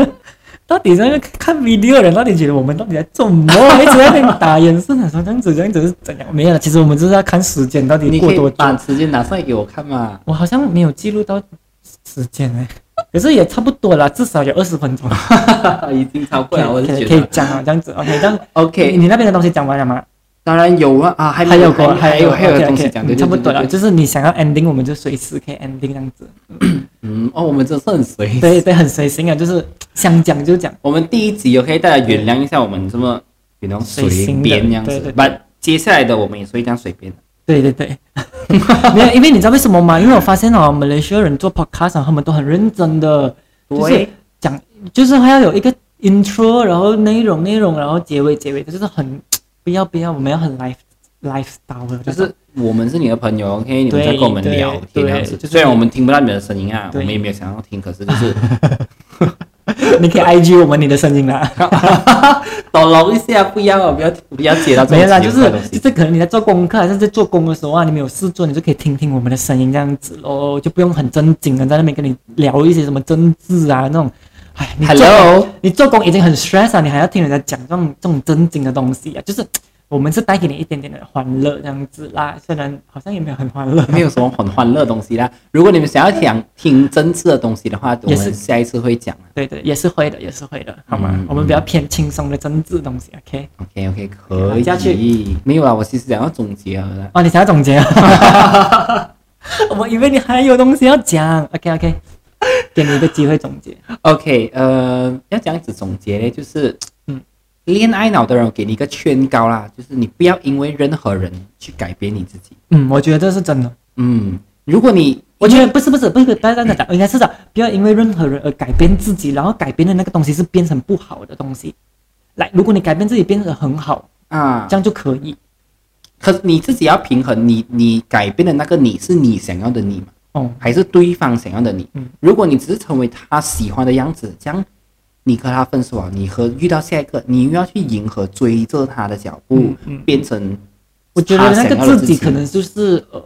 到底在那个看 video 的人到底觉得我们到底在做什么？一直在那边打眼色，说这样子这样子是怎样？没有了，其实我们就是要看时间到底你过多久。以把时间拿出来给我看嘛。我好像没有记录到时间哎、可是也差不多啦，至少有二十分钟，已经超过了，我是可以觉得。可以讲啊，这样子 OK，这样 OK，你那边的东西讲完了吗？当然有啊，啊，还有过，还有还有东西讲，对，对差不多了，就是你想要 ending，我们就随时可以 ending 这样子。嗯，哦，我们真是很随。对对，很随性啊，就是想讲就讲。我们第一集 OK，大家原谅一下我们这么有那种随便这样子把接下来的我们也是会这样随便的。对对对，没有，因为你知道为什么吗？因为我发现哦，马来西亚人做 podcast 啊他们都很认真的，就是讲，就是还要有一个 intro，然后内容内容，然后结尾结尾，就是很不要不要，我们要很 life lifestyle 的，就是我们是你的朋友，OK，你们对在跟我们聊天这样子。就虽然我们听不到你们的声音啊，我们也没有想要听，可是就是 你可以 IG 我们你的声音啦。抖搂一下，不要不要不要接到这没有啦，就是。就是可能你在做功课还是在做工的时候啊，你没有事做，你就可以听听我们的声音这样子咯，就不用很正经的在那边跟你聊一些什么政治啊那种。哎，你做 Hello，你做工已经很 stress 啊，你还要听人家讲这种这种正经的东西啊，就是我们是带给你一点点的欢乐这样子啦，虽然好像也没有很欢乐，没有什么很欢乐的东西啦。如果你们想要想听真挚的东西的话，我也是们下一次会讲。对对，也是会的，也是会的，好吗？嗯我们比较偏轻松的政治东西，OK？OK OK，可下去以。没有啊，我其实想要总结了。哦，你想要总结啊？我以为你还有东西要讲，OK OK，给你一个机会总结。OK，呃，要这样子总结呢，就是，嗯嗯，恋爱脑的人，我给你一个劝告啦，就是你不要因为任何人去改变你自己。嗯，我觉得这是真的。嗯，如果你，我觉得不是不是不是，大家这样讲，应该是讲不要因为任何人而改变自己，然后改变的那个东西是变成不好的东西。来，如果你改变自己变得很好，啊这，样就可以。可是你自己要平衡，你你改变的那个你是你想要的你吗？哦，还是对方想要的你？嗯如果你只是成为他喜欢的样子，这样你和他分手啊，你和遇到下一个，你又要去迎合追着他的脚步，嗯嗯变成我觉得那个自己己可能就是呃，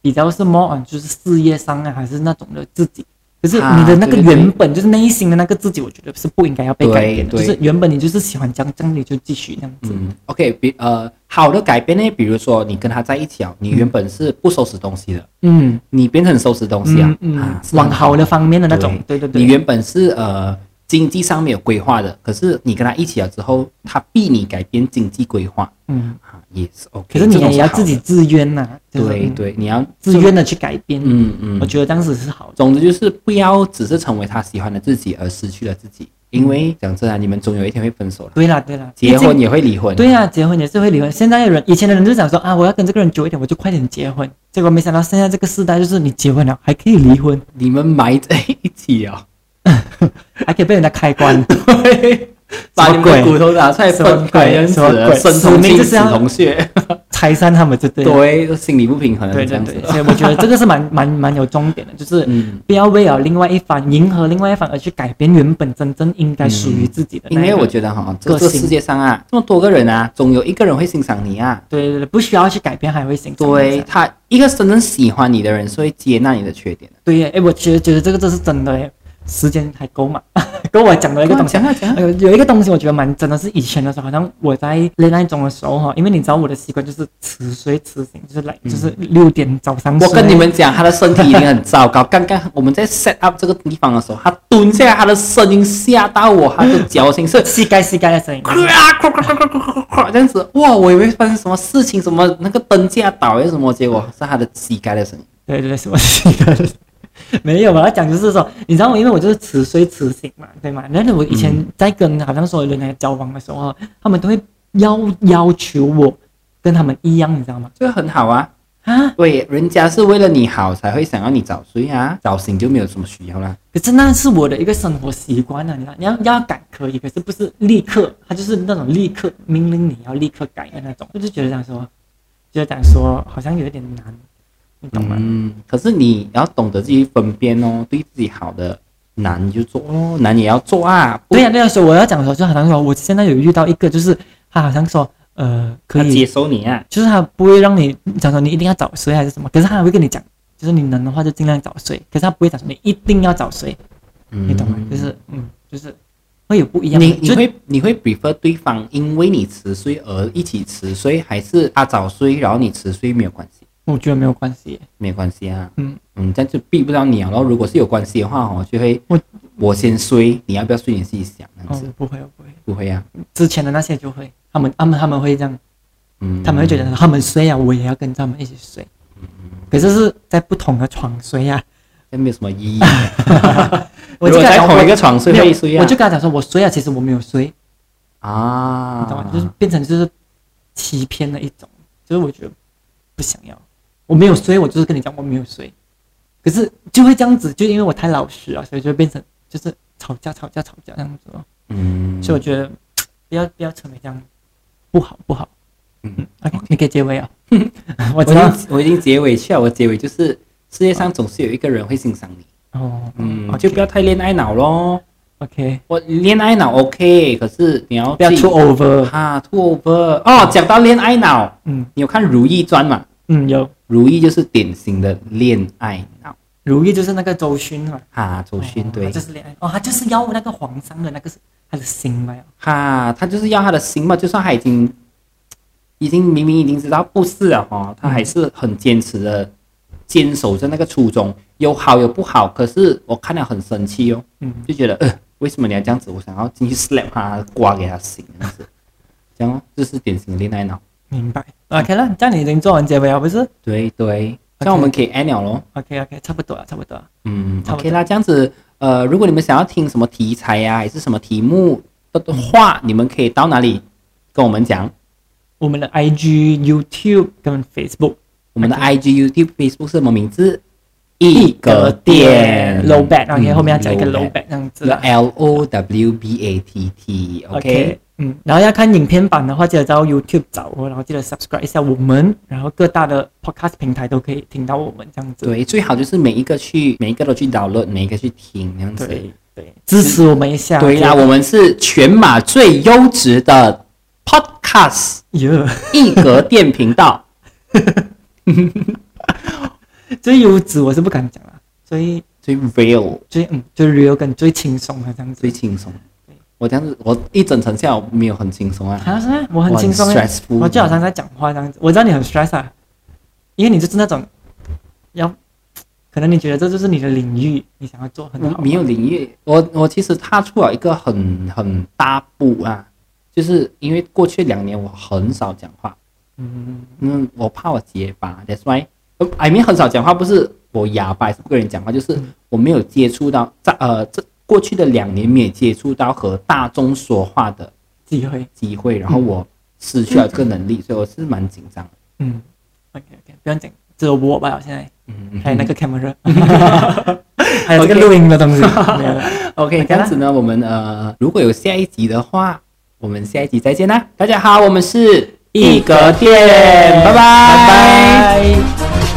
比较是 more on 就是事业上啊，还是那种的自己。可是啊你的那个原本就是内心的那个自己，我觉得是不应该要被改变的。就是原本你就是喜欢这样，这样你就继续这样子。嗯，OK，比呃好的改变呢，比如说你跟他在一起啊，你原本是不收拾东西的，嗯。你变成收拾东西啊嗯，嗯。啊，往好的方面的那种，对。对对。你原本是呃经济上面有规划的，可是你跟他一起了之后，他逼你改变经济规划。嗯，啊，也是 OK。可是你也要自己自愿呐、就是嗯对对，你要自愿的去改变。嗯嗯我，觉得这样子是好。总之就是不要只是成为他喜欢的自己而失去了自己，因为讲真啊，你们总有一天会分手的，对啦对啦，结婚也会离婚。对啊、结婚也是会离婚。现在的人，以前的人就想说啊，我要跟这个人久一点，我就快点结婚。结果没想到现在这个时代，就是你结婚了还可以离婚，你们埋在一起哦，还可以被人家开关。对，把你们的骨头拿出来分开，这样子什么鬼生使同亲死同血，拆散他们就对了。对，心理不平衡，对对对，这样子。所以我觉得这个是蛮 蛮蛮有重点的，就是嗯，不要为了另外一方迎合另外一方而去改变原本真正应该属于自己的。因为我觉得哈，这个世界上啊，这么多个人啊，总有一个人会欣赏你啊。对对对，不需要去改变，还会欣赏对他，一个真正喜欢你的人是会接纳你的缺点的。对耶，哎，我其实觉得这个这是真的耶，时间还够嘛？跟我讲的一个东西有一个东西我觉得蛮真的，是以前的时候，好像我在恋爱中的时候哈，因为你知道我的习惯就是迟睡迟醒，就是来就是六点早上。我跟你们讲，他的身体已经很糟糕。刚刚我们在 set up 这个地方的时候，他蹲下来，他的声音吓到我，他的脚心是膝盖膝盖的声音，这样子，哇！我以为发生什么事情，什么那个灯架倒还是什么，结果是他的膝盖的声音。对对对，是我膝盖的。没有，我要讲就是说，你知道我，因为我就是迟睡迟醒嘛，对吗？但是我以前在跟好像所有人来交往的时候，他们都会要要求我跟他们一样，你知道吗？这个很好啊，啊，对，人家是为了你好才会想要你早睡啊，早醒就没有什么需要啦。可是那是我的一个生活习惯啊，你知道，你要要改可以，可是不是立刻，他就是那种立刻命令你要立刻改的那种，就是觉得这样说，觉得讲说好像有一点难，你懂吗？嗯，可是你要懂得自己分辨哦，对自己好的难你就做哦，难也要做啊。对呀、对呀、所以我要讲的时候，就好像说，我现在有遇到一个，就是他好像说，呃，可以接受你啊。就是他不会让你讲说你一定要早睡还是什么，可是他还会跟你讲，就是你能的话就尽量早睡，可是他不会讲说你一定要早睡，你懂吗？就是嗯，就是会有不一样的。你你会你会 prefer 对方因为你迟睡而一起迟睡，还是他早睡然后你迟睡没有关系？我觉得没有关系。耶，没有关系啊，嗯。嗯，这样就避不到你啊。然后如果是有关系的话，我就会我我先睡，你要不要睡你自己想，这样哦子，不会不会，不会啊，之前的那些就会，他们他们他们会这样，嗯，他们会觉得他们睡啊，我也要跟他们一起睡，可是是在不同的床睡啊。这没有什么意义。我就跟他讲同一个床睡睡啊，我就跟他讲说，我睡啊，其实我没有睡，啊，你懂吗？就是变成就是欺骗的一种，就是我觉得不想要，我没有衰，我就是跟你讲我没有衰，可是就会这样子，就因为我太老实了，所以就会变成就是吵架吵架吵架这样子咯。嗯，所以我觉得不要不要成为这样，不好不好。嗯嗯，OK，你可以结尾啊。我我已知道经我已经结尾去了，我结尾就是世界上总是有一个人会欣赏你，哦，嗯就不要太恋爱脑咯。OK，我恋爱脑 OK，可是你要不要 too over。哈 too over 哦。讲到恋爱脑，嗯你有看《如懿传》吗？嗯，有《如意》就是典型的恋爱脑如意就是那个周迅嘛，哈，周迅对就是恋爱哦，他就是要那个皇上的那个是他的心嘛。哈，他就是要他的心嘛，就算他已经已经明明已经知道不是了哈，他还是很坚持的坚守着那个初衷，有好有不好，可是我看了很生气哦，嗯，就觉得呃，为什么你要这样子？我想要进去 slap 他，刮给他醒，这样子，这样哦，这是典型的恋爱脑。明白。OK 了，这样你已经做完结尾了，不是对对，这样我们可以 end 了咯。？OK OK，差不多了，差不多了。嗯，OK 啦，这样子，呃，如果你们想要听什么题材呀、还是什么题目的的话，你们可以到哪里跟我们讲？我们的 IG、YouTube 跟 Facebook 我们的 IG、YouTube、Facebook 是什么名字？一格店 low bat OK，嗯后面要加一个 low bat 这样子。L O W B A T T。嗯，然后要看影片版的话，记得到 YouTube 找我，然后记得 subscribe 一下我们，然后各大的 podcast 平台都可以听到我们这样子。对，最好就是每一个去，每一个都去 download，每一个去听，这样子。对对，支持我们一下。对啦，我们是全马最优质的 podcast 哟，一格电频道。最优质我是不敢讲啦，最最 real 最嗯最 real 跟最轻松的这样子最。轻松。我这样子，我一整层下来没有很轻松啊，好像是我很轻松我耶，stressful。我就好像在讲话这样子。我知道你很 stress 啊，因为你就是那种要，可能你觉得这就是你的领域，你想要做很好。没有领域，我我其实踏出了一个很很大步啊，就是因为过去两年我很少讲话，嗯，嗯，我怕我结巴，That's why，呃，I mean 很少讲话，不是我哑巴，还是不跟人讲话，就是我没有接触到在呃这过去的两年没有接触到和大众说话的机会，机会，然后我失去了这个能力，所以我是蛮紧张的。嗯，OK OK，不用紧，只有我吧，现在。嗯，还有那个 camera，还有这个录音的东西。OK，这样子呢，我们呃，如果有下一集的话，我们下一集再见啦！大家好，我们是一格店，拜拜，拜拜。